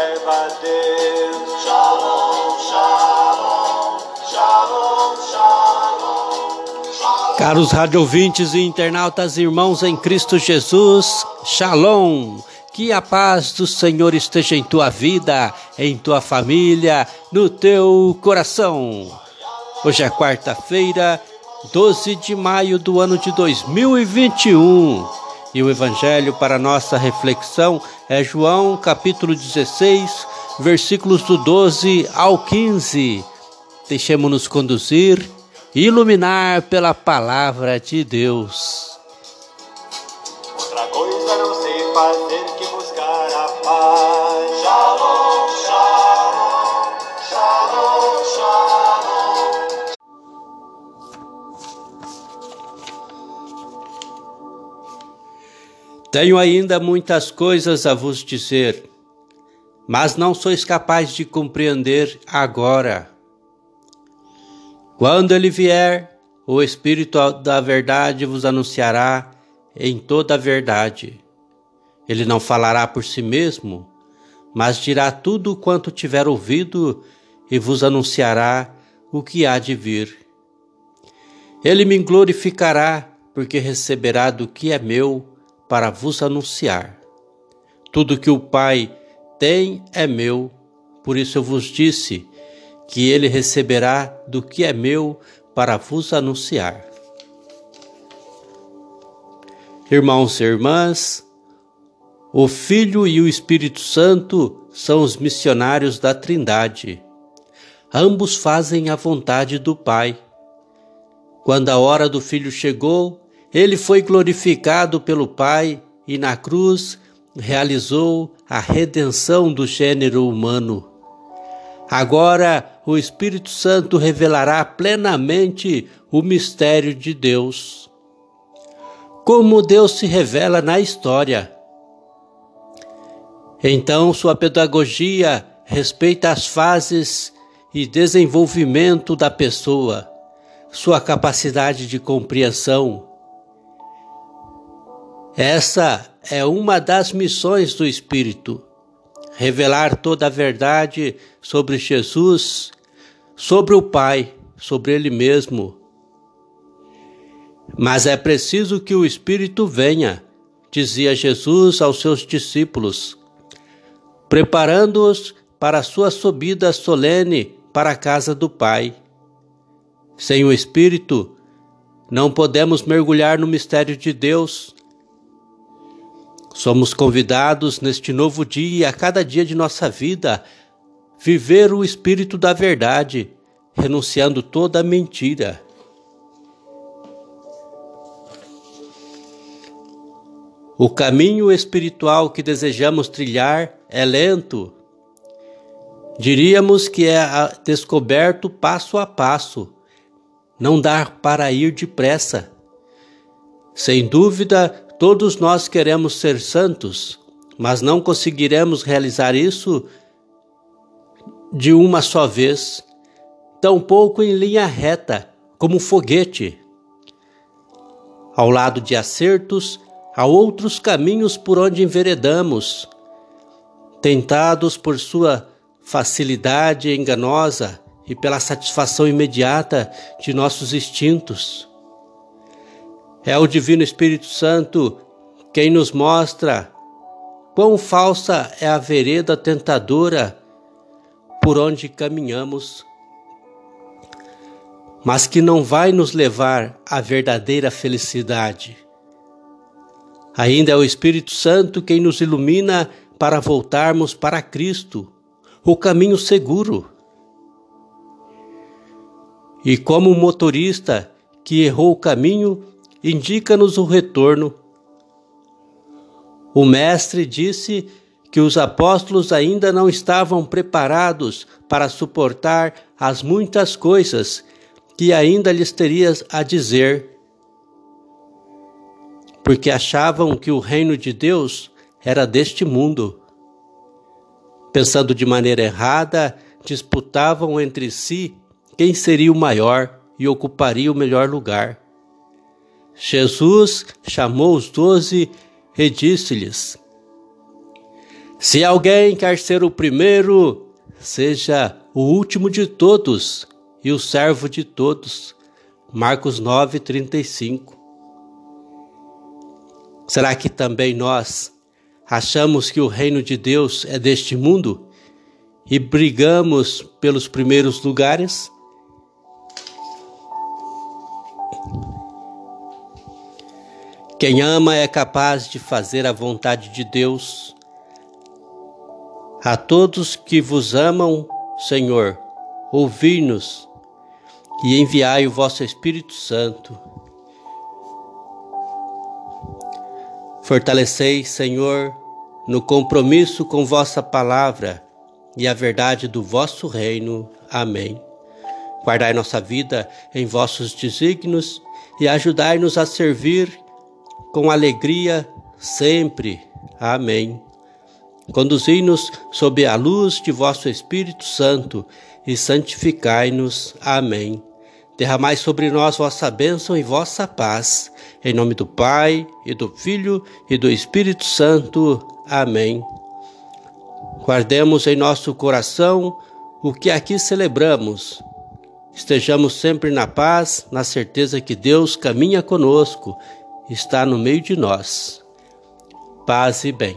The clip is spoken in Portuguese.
serva a Deus. Shalom, shalom, shalom, shalom. Caros rádio ouvintes e internautas, irmãos em Cristo Jesus, Shalom. Que a paz do Senhor esteja em tua vida, em tua família, no teu coração. Hoje é quarta-feira, 12 de maio do ano de 2021. E o evangelho para nossa reflexão é João capítulo 16, versículos do 12 ao 15. Deixemos-nos conduzir e iluminar pela palavra de Deus. Outra coisa não sei fazer Tenho ainda muitas coisas a vos dizer, mas não sois capazes de compreender agora. Quando ele vier, o Espírito da Verdade vos anunciará em toda a verdade. Ele não falará por si mesmo, mas dirá tudo quanto tiver ouvido e vos anunciará o que há de vir. Ele me glorificará, porque receberá do que é meu para vos anunciar. Tudo que o Pai tem é meu, por isso eu vos disse que ele receberá do que é meu para vos anunciar. Irmãos e irmãs, o Filho e o Espírito Santo são os missionários da Trindade. Ambos fazem a vontade do Pai. Quando a hora do Filho chegou, ele foi glorificado pelo Pai e na cruz realizou a redenção do gênero humano. Agora o Espírito Santo revelará plenamente o mistério de Deus. Como Deus se revela na história. Então, sua pedagogia respeita as fases e desenvolvimento da pessoa, sua capacidade de compreensão, essa é uma das missões do Espírito: revelar toda a verdade sobre Jesus, sobre o Pai, sobre Ele mesmo. Mas é preciso que o Espírito venha, dizia Jesus aos seus discípulos, preparando-os para a sua subida solene para a casa do Pai. Sem o Espírito, não podemos mergulhar no mistério de Deus Somos convidados neste novo dia, a cada dia de nossa vida, viver o espírito da verdade, renunciando toda mentira. O caminho espiritual que desejamos trilhar é lento. Diríamos que é descoberto passo a passo, não dá para ir depressa. Sem dúvida, Todos nós queremos ser santos, mas não conseguiremos realizar isso de uma só vez, tampouco em linha reta, como um foguete. Ao lado de acertos, há outros caminhos por onde enveredamos, tentados por sua facilidade enganosa e pela satisfação imediata de nossos instintos. É o Divino Espírito Santo quem nos mostra quão falsa é a vereda tentadora por onde caminhamos, mas que não vai nos levar à verdadeira felicidade. Ainda é o Espírito Santo quem nos ilumina para voltarmos para Cristo, o caminho seguro. E como o motorista que errou o caminho, indica-nos o retorno. O Mestre disse que os apóstolos ainda não estavam preparados para suportar as muitas coisas que ainda lhes terias a dizer, porque achavam que o reino de Deus era deste mundo. Pensando de maneira errada, disputavam entre si quem seria o maior e ocuparia o melhor lugar. Jesus chamou os doze e disse-lhes: Se alguém quer ser o primeiro, seja o último de todos e o servo de todos. Marcos 9, 35. Será que também nós achamos que o reino de Deus é deste mundo e brigamos pelos primeiros lugares? Quem ama é capaz de fazer a vontade de Deus. A todos que vos amam, Senhor, ouvi-nos e enviai o vosso Espírito Santo. Fortalecei, Senhor, no compromisso com vossa palavra e a verdade do vosso reino. Amém. Guardai nossa vida em vossos desígnios e ajudai-nos a servir com alegria sempre. Amém. Conduzi-nos sob a luz de vosso Espírito Santo e santificai-nos. Amém. Derramai sobre nós vossa bênção e vossa paz. Em nome do Pai, e do Filho, e do Espírito Santo. Amém. Guardemos em nosso coração o que aqui celebramos. Estejamos sempre na paz, na certeza que Deus caminha conosco está no meio de nós. Paz e bem.